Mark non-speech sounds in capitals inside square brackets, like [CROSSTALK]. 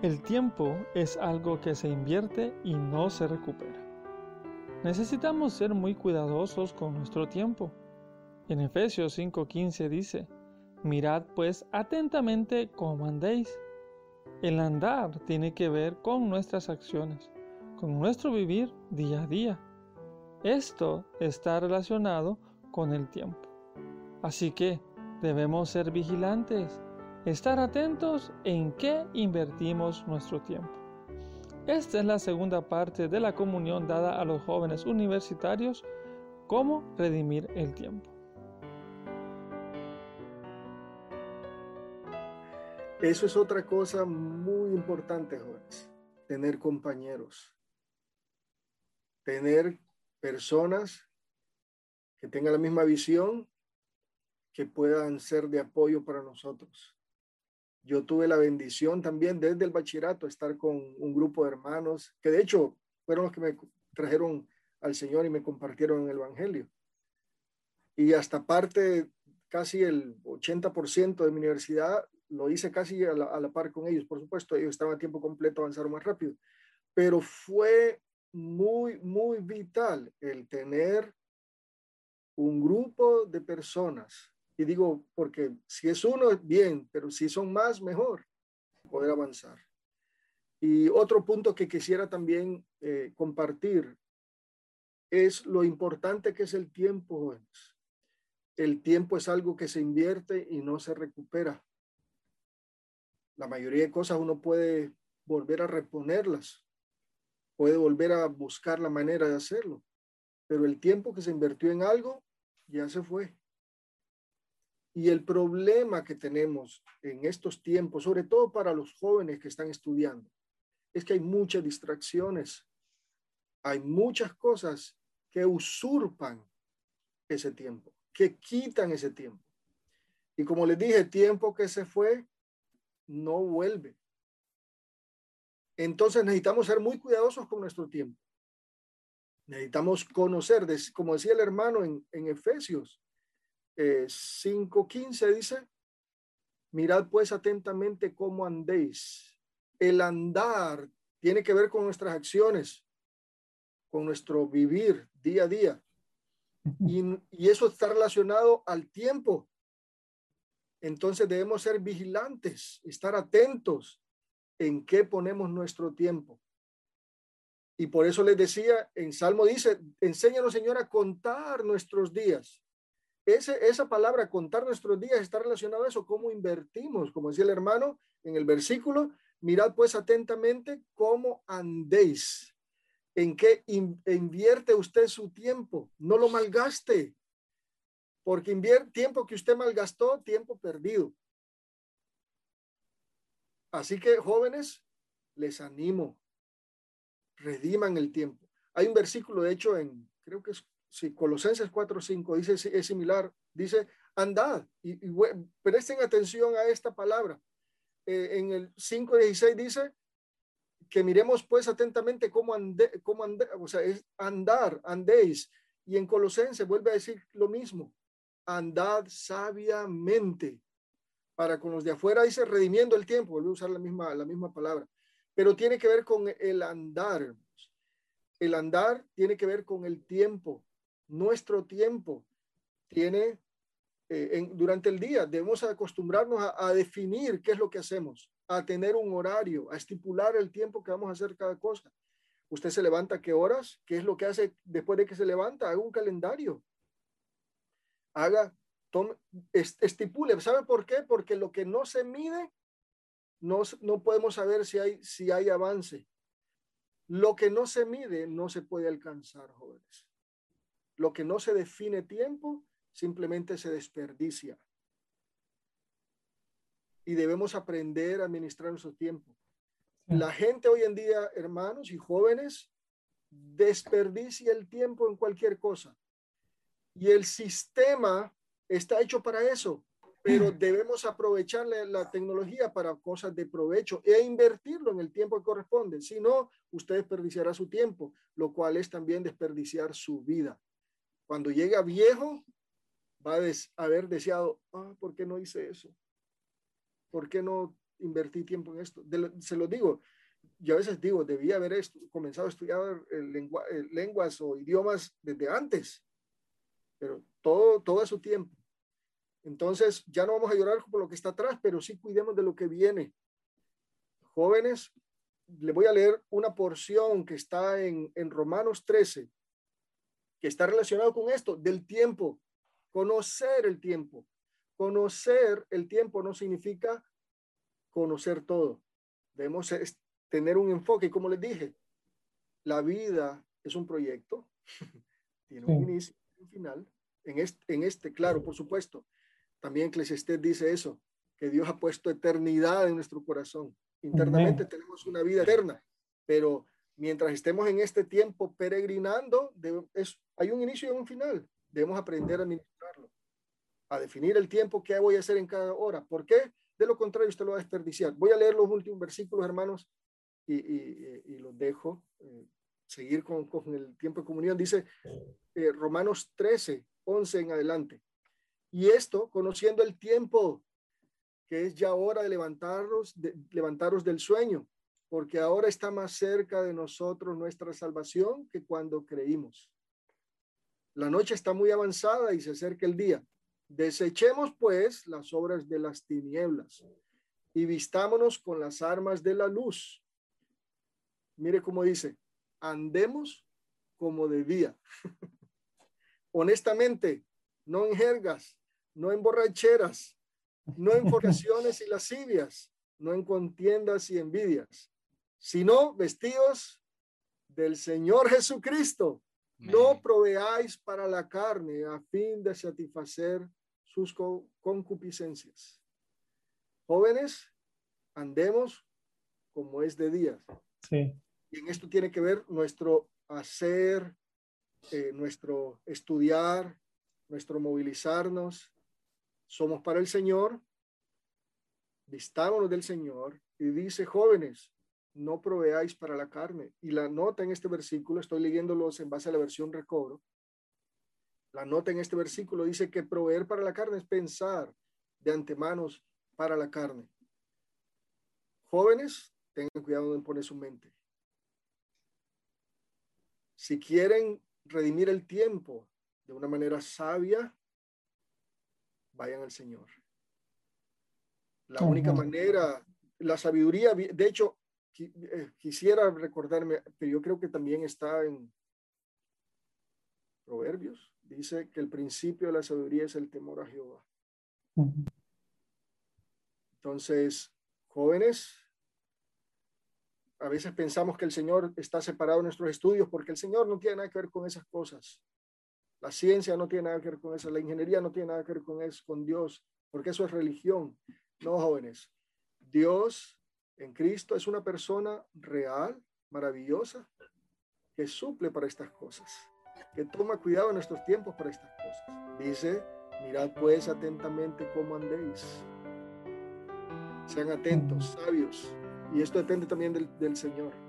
El tiempo es algo que se invierte y no se recupera. Necesitamos ser muy cuidadosos con nuestro tiempo. En Efesios 5:15 dice, Mirad pues atentamente cómo andéis. El andar tiene que ver con nuestras acciones, con nuestro vivir día a día. Esto está relacionado con el tiempo. Así que debemos ser vigilantes, estar atentos en qué invertimos nuestro tiempo. Esta es la segunda parte de la comunión dada a los jóvenes universitarios, cómo redimir el tiempo. Eso es otra cosa muy importante, jóvenes, tener compañeros, tener personas que tengan la misma visión, que puedan ser de apoyo para nosotros. Yo tuve la bendición también desde el bachillerato estar con un grupo de hermanos que de hecho fueron los que me trajeron al Señor y me compartieron el Evangelio. Y hasta parte, casi el 80% de mi universidad lo hice casi a la, par con ellos. Por supuesto, ellos estaban a tiempo completo, avanzaron más rápido. Pero fue muy, muy vital el tener un grupo de personas. Y digo, porque si es uno, bien, pero si son más, mejor poder avanzar. Y otro punto que quisiera también eh, compartir es lo importante que es el tiempo, jóvenes. El tiempo es algo que se invierte y no se recupera la mayoría de cosas uno puede volver a reponerlas, puede volver a buscar la manera de hacerlo, pero el tiempo que se invirtió en algo ya se fue. Y el problema que tenemos en estos tiempos, sobre todo para los jóvenes que están estudiando, es que hay muchas distracciones, hay muchas cosas que usurpan ese tiempo, que quitan ese tiempo. Y como les dije, tiempo que se fue no vuelve. Entonces necesitamos ser muy cuidadosos con nuestro tiempo. Necesitamos conocer, como decía el hermano en, Efesios 5.15, eh, dice, mirad pues atentamente cómo andéis. El andar tiene que ver con nuestras acciones, con nuestro vivir día a día. Y, y eso está relacionado al tiempo. Entonces debemos ser vigilantes, estar atentos en qué ponemos nuestro tiempo. Y por eso les decía, en Salmo dice, enséñanos Señor a contar nuestros días. Esa palabra, contar nuestros días, está relacionado a eso, cómo invertimos, como decía el hermano en el versículo, mirad pues atentamente cómo andéis, en qué invierte usted su tiempo, no lo malgaste, porque invierte tiempo que usted malgastó, tiempo perdido. Así que jóvenes, les animo, rediman el tiempo. Hay un versículo, de hecho, en, creo que es sí, Colosenses 4.5, dice, es similar, dice, andad, y, presten atención a esta palabra. Eh, en el 5.16 dice que miremos pues atentamente cómo ande, cómo ande, o sea, es andar, andéis. Y en Colosenses vuelve a decir lo mismo, andad sabiamente. Para con los de afuera dice redimiendo el tiempo, vuelve a usar la misma, la misma palabra, pero tiene que ver con el andar. El andar tiene que ver con el tiempo. Nuestro tiempo tiene, eh, durante el día, debemos acostumbrarnos a, a definir qué es lo que hacemos, a tener un horario, a estipular el tiempo que vamos a hacer cada cosa. Usted se levanta qué horas, qué es lo que hace después de que se levanta, haga un calendario haga, tome, estipule. ¿Sabe por qué? Porque lo que no se mide, no, no podemos saber si hay, si hay avance. Lo que no se mide no se puede alcanzar, jóvenes. Lo que no se define tiempo simplemente se desperdicia. Y debemos aprender a administrar nuestro tiempo. La gente hoy en día, hermanos y jóvenes, desperdicia el tiempo en cualquier cosa. Y el sistema está hecho para eso, pero [LAUGHS] debemos aprovechar la, tecnología para cosas de provecho e invertirlo en el tiempo que corresponde. Si no, usted desperdiciará su tiempo, lo cual es también desperdiciar su vida. Cuando llega viejo, va a haber deseado, ah, ¿por qué no hice eso? ¿Por qué no invertí tiempo en esto. se lo digo, yo a veces digo, debía haber comenzado a estudiar lenguas o idiomas desde antes, pero todo, todo a su tiempo. Entonces, ya no vamos a llorar por lo que está atrás, pero sí cuidemos de lo que viene. Jóvenes, le voy a leer una porción que está en, en Romanos 13, que está relacionado con esto, del tiempo, conocer el tiempo. Conocer el tiempo no significa conocer todo. Debemos tener un enfoque, como les dije, la vida es un proyecto, [LAUGHS] tiene un inicio y un final. En este, en este, claro, por supuesto, también Eclesiastés dice eso, que Dios ha puesto eternidad en nuestro corazón. Internamente tenemos una vida eterna, pero mientras estemos en este tiempo peregrinando, hay un inicio y un final. Debemos aprender a administrarlo, a definir el tiempo que voy a hacer en cada hora. ¿Por qué? De lo contrario, usted lo va a desperdiciar. Voy a leer los últimos versículos, hermanos, y, y, los dejo eh, seguir con, el tiempo de comunión. Dice eh, Romanos 13, 11 en adelante. Y esto, conociendo el tiempo, que es ya hora de levantarnos, de levantaros del sueño, porque ahora está más cerca de nosotros nuestra salvación que cuando creímos. La noche está muy avanzada y se acerca el día. Desechemos pues las obras de las tinieblas y vistámonos con las armas de la luz. Mire cómo dice, andemos como de día. [LAUGHS] Honestamente, no en jergas, no en borracheras, no en fornicaciones y lascivias, no en contiendas y envidias, sino vestidos del Señor Jesucristo. No proveáis para la carne a fin de satisfacer sus concupiscencias. Jóvenes, andemos como es de día. Sí. Y en esto tiene que ver nuestro hacer, eh, nuestro estudiar, nuestro movilizarnos. Somos para el Señor, vistámonos del Señor y dice, jóvenes, no proveáis para la carne. Y la nota en este versículo, estoy leyéndolos en base a la versión recobro, la nota en este versículo dice que proveer para la carne es pensar de antemano para la carne. Jóvenes, tengan cuidado de poner su mente. Si quieren redimir el tiempo de una manera sabia, vayan al Señor. La única manera, la sabiduría, de hecho, quisiera recordarme, pero yo creo que también está en Proverbios, dice que el principio de la sabiduría es el temor a Jehová. Entonces, jóvenes, a veces pensamos que el Señor está separado de nuestros estudios porque el Señor no tiene nada que ver con esas cosas. La ciencia no tiene nada que ver con eso, la ingeniería no tiene nada que ver con eso, con Dios, porque eso es religión. No, jóvenes. Dios en Cristo es una persona real, maravillosa, que suple para estas cosas, que toma cuidado en nuestros tiempos para estas cosas. Dice, mirad pues atentamente cómo andéis. Sean atentos, sabios. Y esto depende también del, del Señor.